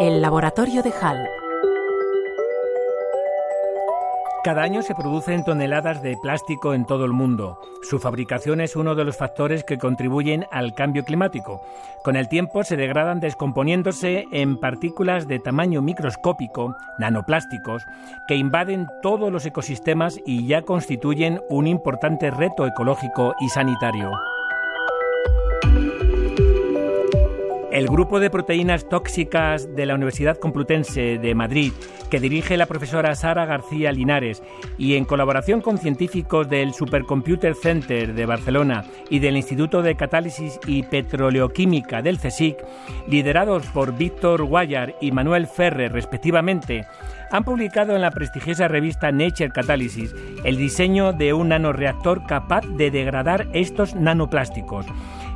El laboratorio de Hall. Cada año se producen toneladas de plástico en todo el mundo. Su fabricación es uno de los factores que contribuyen al cambio climático. Con el tiempo se degradan descomponiéndose en partículas de tamaño microscópico, nanoplásticos, que invaden todos los ecosistemas y ya constituyen un importante reto ecológico y sanitario. El grupo de proteínas tóxicas de la Universidad Complutense de Madrid, que dirige la profesora Sara García Linares, y en colaboración con científicos del Supercomputer Center de Barcelona y del Instituto de Catálisis y Petroleoquímica del CSIC, liderados por Víctor Guayar y Manuel Ferrer respectivamente, han publicado en la prestigiosa revista Nature Catalysis el diseño de un nanoreactor capaz de degradar estos nanoplásticos.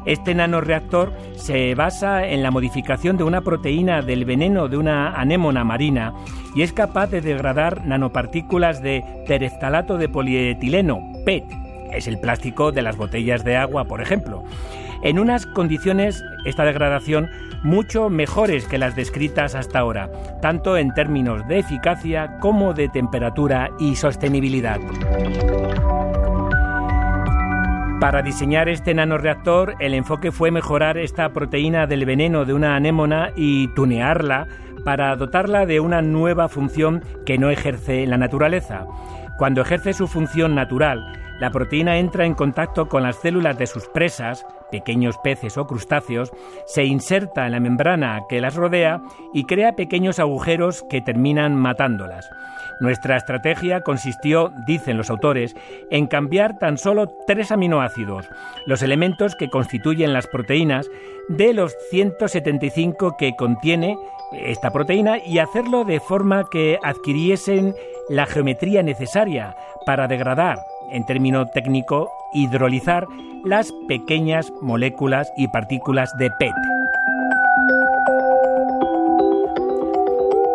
Este nanoreactor se basa en la modificación de una proteína del veneno de una anémona marina y es capaz de degradar nanopartículas de tereftalato de polietileno, PET. Es el plástico de las botellas de agua, por ejemplo. En unas condiciones, esta degradación, mucho mejores que las descritas hasta ahora, tanto en términos de eficacia como de temperatura y sostenibilidad. Para diseñar este nanoreactor, el enfoque fue mejorar esta proteína del veneno de una anémona y tunearla para dotarla de una nueva función que no ejerce en la naturaleza. Cuando ejerce su función natural, la proteína entra en contacto con las células de sus presas, pequeños peces o crustáceos, se inserta en la membrana que las rodea y crea pequeños agujeros que terminan matándolas. Nuestra estrategia consistió, dicen los autores, en cambiar tan solo tres aminoácidos, los elementos que constituyen las proteínas, de los 175 que contiene esta proteína y hacerlo de forma que adquiriesen la geometría necesaria para degradar, en término técnico, hidrolizar las pequeñas moléculas y partículas de PET.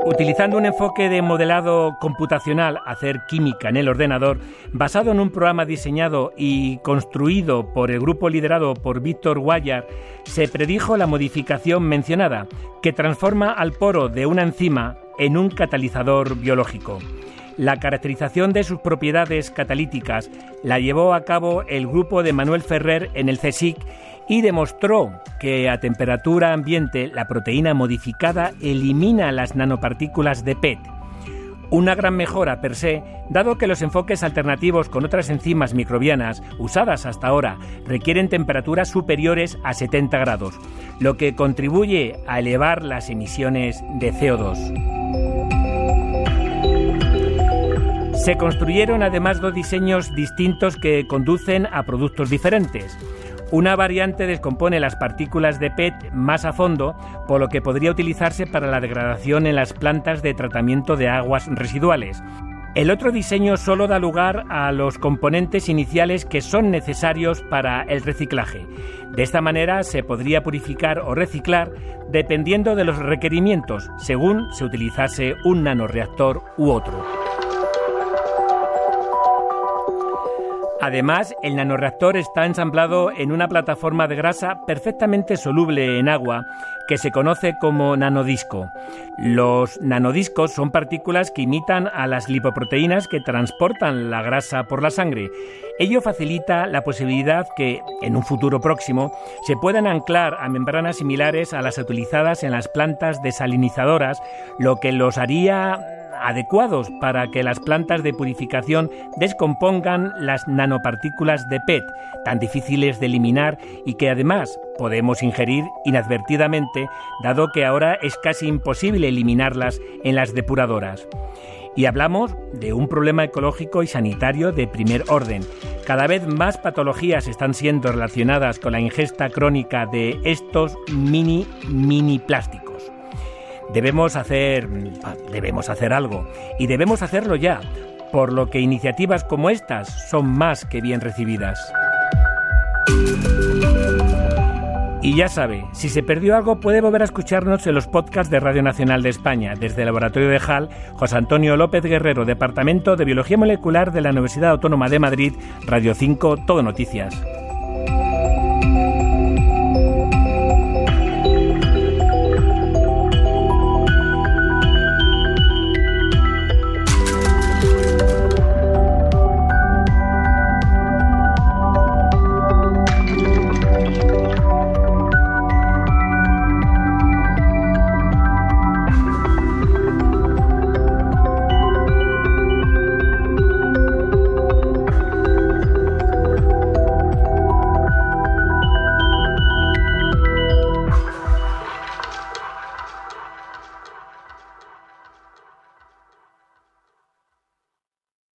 Utilizando un enfoque de modelado computacional, hacer química en el ordenador, basado en un programa diseñado y construido por el grupo liderado por Víctor Guayar, se predijo la modificación mencionada, que transforma al poro de una enzima en un catalizador biológico. La caracterización de sus propiedades catalíticas la llevó a cabo el grupo de Manuel Ferrer en el CSIC y demostró que a temperatura ambiente la proteína modificada elimina las nanopartículas de PET. Una gran mejora per se, dado que los enfoques alternativos con otras enzimas microbianas usadas hasta ahora requieren temperaturas superiores a 70 grados, lo que contribuye a elevar las emisiones de CO2. Se construyeron además dos diseños distintos que conducen a productos diferentes. Una variante descompone las partículas de PET más a fondo, por lo que podría utilizarse para la degradación en las plantas de tratamiento de aguas residuales. El otro diseño solo da lugar a los componentes iniciales que son necesarios para el reciclaje. De esta manera se podría purificar o reciclar dependiendo de los requerimientos, según se utilizase un nanoreactor u otro. Además, el nanoreactor está ensamblado en una plataforma de grasa perfectamente soluble en agua que se conoce como nanodisco. Los nanodiscos son partículas que imitan a las lipoproteínas que transportan la grasa por la sangre. Ello facilita la posibilidad que, en un futuro próximo, se puedan anclar a membranas similares a las utilizadas en las plantas desalinizadoras, lo que los haría adecuados para que las plantas de purificación descompongan las nanopartículas de PET, tan difíciles de eliminar y que además podemos ingerir inadvertidamente, dado que ahora es casi imposible eliminarlas en las depuradoras. Y hablamos de un problema ecológico y sanitario de primer orden. Cada vez más patologías están siendo relacionadas con la ingesta crónica de estos mini mini plásticos. Debemos hacer, debemos hacer algo y debemos hacerlo ya, por lo que iniciativas como estas son más que bien recibidas. Y ya sabe, si se perdió algo puede volver a escucharnos en los podcasts de Radio Nacional de España, desde el Laboratorio de HAL, José Antonio López Guerrero, Departamento de Biología Molecular de la Universidad Autónoma de Madrid, Radio 5, Todo Noticias.